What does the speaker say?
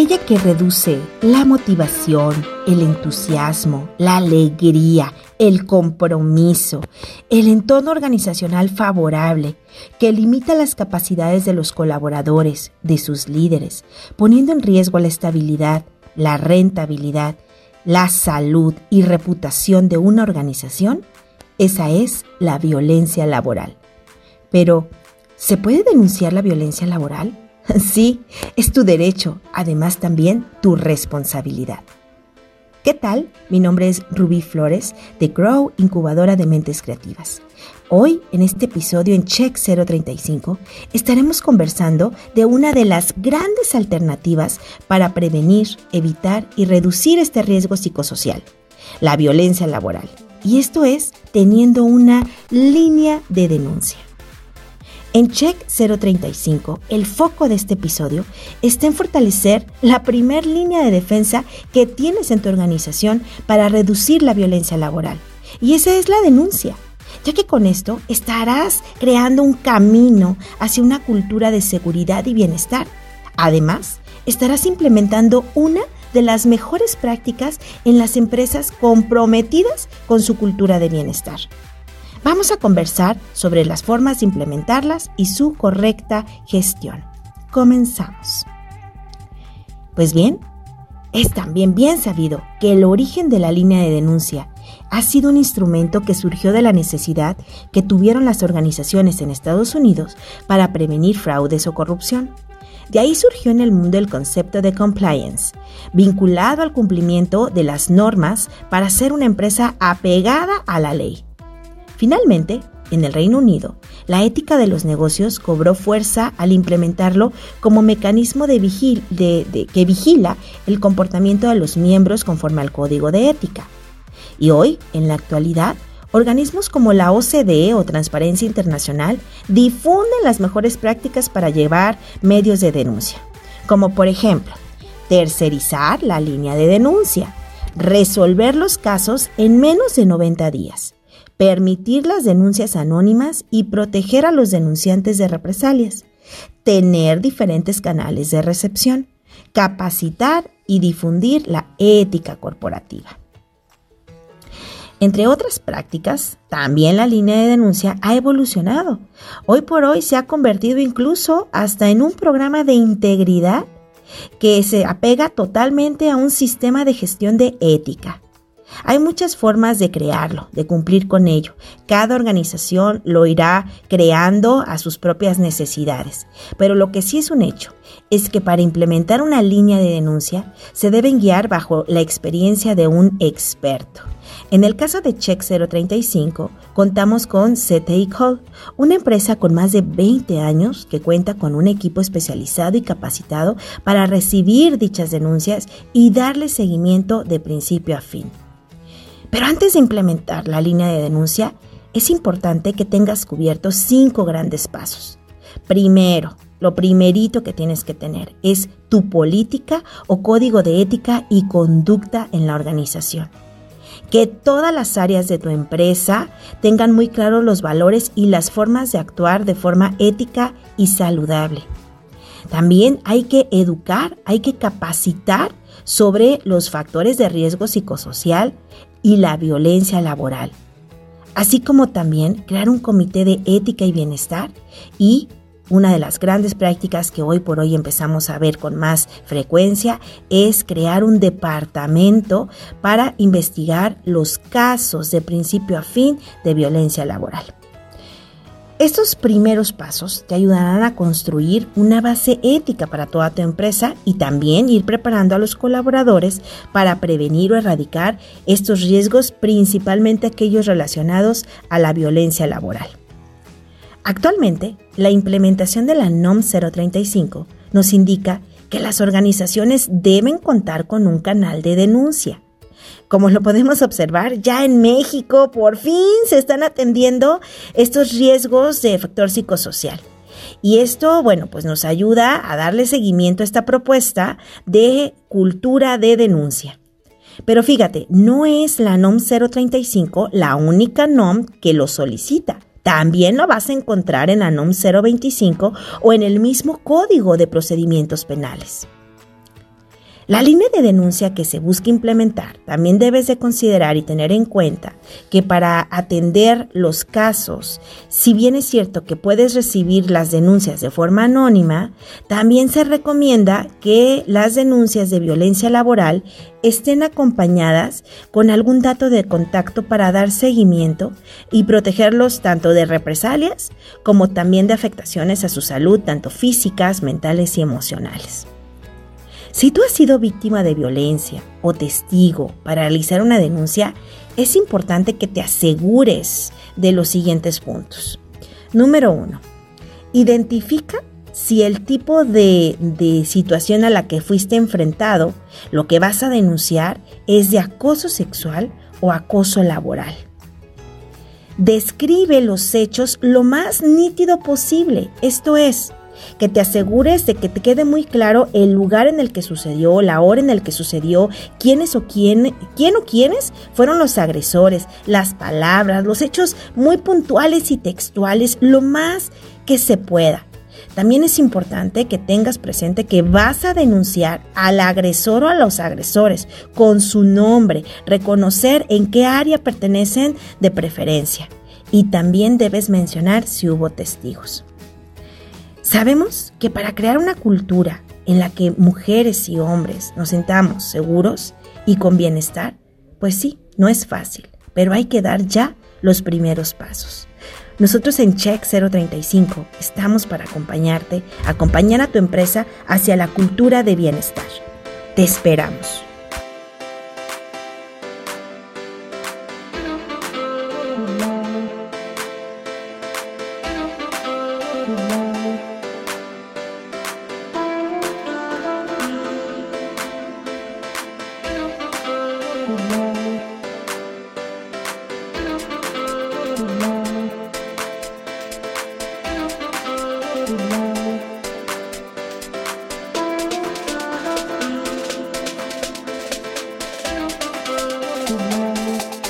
aquella que reduce la motivación, el entusiasmo, la alegría, el compromiso, el entorno organizacional favorable, que limita las capacidades de los colaboradores, de sus líderes, poniendo en riesgo la estabilidad, la rentabilidad, la salud y reputación de una organización, esa es la violencia laboral. Pero, ¿se puede denunciar la violencia laboral? Sí, es tu derecho, además también tu responsabilidad. ¿Qué tal? Mi nombre es Rubí Flores de Grow, incubadora de mentes creativas. Hoy, en este episodio en Check 035, estaremos conversando de una de las grandes alternativas para prevenir, evitar y reducir este riesgo psicosocial, la violencia laboral. Y esto es teniendo una línea de denuncia. En Check 035, el foco de este episodio está en fortalecer la primer línea de defensa que tienes en tu organización para reducir la violencia laboral. Y esa es la denuncia, ya que con esto estarás creando un camino hacia una cultura de seguridad y bienestar. Además, estarás implementando una de las mejores prácticas en las empresas comprometidas con su cultura de bienestar. Vamos a conversar sobre las formas de implementarlas y su correcta gestión. Comenzamos. Pues bien, es también bien sabido que el origen de la línea de denuncia ha sido un instrumento que surgió de la necesidad que tuvieron las organizaciones en Estados Unidos para prevenir fraudes o corrupción. De ahí surgió en el mundo el concepto de compliance, vinculado al cumplimiento de las normas para ser una empresa apegada a la ley. Finalmente, en el Reino Unido, la ética de los negocios cobró fuerza al implementarlo como mecanismo de que vigila el comportamiento de los miembros conforme al código de ética. Y hoy, en la actualidad, organismos como la OCDE o Transparencia Internacional difunden las mejores prácticas para llevar medios de denuncia, como por ejemplo, tercerizar la línea de denuncia, resolver los casos en menos de 90 días, permitir las denuncias anónimas y proteger a los denunciantes de represalias, tener diferentes canales de recepción, capacitar y difundir la ética corporativa. Entre otras prácticas, también la línea de denuncia ha evolucionado. Hoy por hoy se ha convertido incluso hasta en un programa de integridad que se apega totalmente a un sistema de gestión de ética. Hay muchas formas de crearlo, de cumplir con ello. Cada organización lo irá creando a sus propias necesidades. Pero lo que sí es un hecho es que para implementar una línea de denuncia se deben guiar bajo la experiencia de un experto. En el caso de Check 035, contamos con CTI Call, una empresa con más de 20 años que cuenta con un equipo especializado y capacitado para recibir dichas denuncias y darle seguimiento de principio a fin. Pero antes de implementar la línea de denuncia, es importante que tengas cubiertos cinco grandes pasos. Primero, lo primerito que tienes que tener es tu política o código de ética y conducta en la organización. Que todas las áreas de tu empresa tengan muy claros los valores y las formas de actuar de forma ética y saludable. También hay que educar, hay que capacitar sobre los factores de riesgo psicosocial y la violencia laboral, así como también crear un comité de ética y bienestar y una de las grandes prácticas que hoy por hoy empezamos a ver con más frecuencia es crear un departamento para investigar los casos de principio a fin de violencia laboral. Estos primeros pasos te ayudarán a construir una base ética para toda tu empresa y también ir preparando a los colaboradores para prevenir o erradicar estos riesgos, principalmente aquellos relacionados a la violencia laboral. Actualmente, la implementación de la NOM 035 nos indica que las organizaciones deben contar con un canal de denuncia como lo podemos observar, ya en México por fin se están atendiendo estos riesgos de factor psicosocial. Y esto, bueno, pues nos ayuda a darle seguimiento a esta propuesta de cultura de denuncia. Pero fíjate, no es la NOM 035 la única NOM que lo solicita. También lo vas a encontrar en la NOM 025 o en el mismo Código de Procedimientos Penales. La línea de denuncia que se busca implementar también debes de considerar y tener en cuenta que para atender los casos, si bien es cierto que puedes recibir las denuncias de forma anónima, también se recomienda que las denuncias de violencia laboral estén acompañadas con algún dato de contacto para dar seguimiento y protegerlos tanto de represalias como también de afectaciones a su salud, tanto físicas, mentales y emocionales. Si tú has sido víctima de violencia o testigo para realizar una denuncia, es importante que te asegures de los siguientes puntos. Número uno, identifica si el tipo de, de, situación a la que fuiste enfrentado, lo que vas a denunciar es de acoso sexual o acoso laboral. Describe los hechos lo más nítido posible, esto es, que te asegures de que te quede muy claro el lugar en el que sucedió, la hora en el que sucedió, quiénes o quién, quién o quiénes fueron los agresores, las palabras, los hechos muy puntuales y textuales, lo más que se pueda. También es importante que tengas presente que vas a denunciar al agresor o a los agresores con su nombre, reconocer en qué área pertenecen de preferencia y también debes mencionar si hubo testigos. Sabemos que para crear una cultura en la que mujeres y hombres nos sentamos seguros y con bienestar, pues sí, no es fácil, pero hay que dar ya los primeros pasos. Nosotros en Check 035 estamos para acompañarte, acompañar a tu empresa hacia la cultura de bienestar. Te esperamos.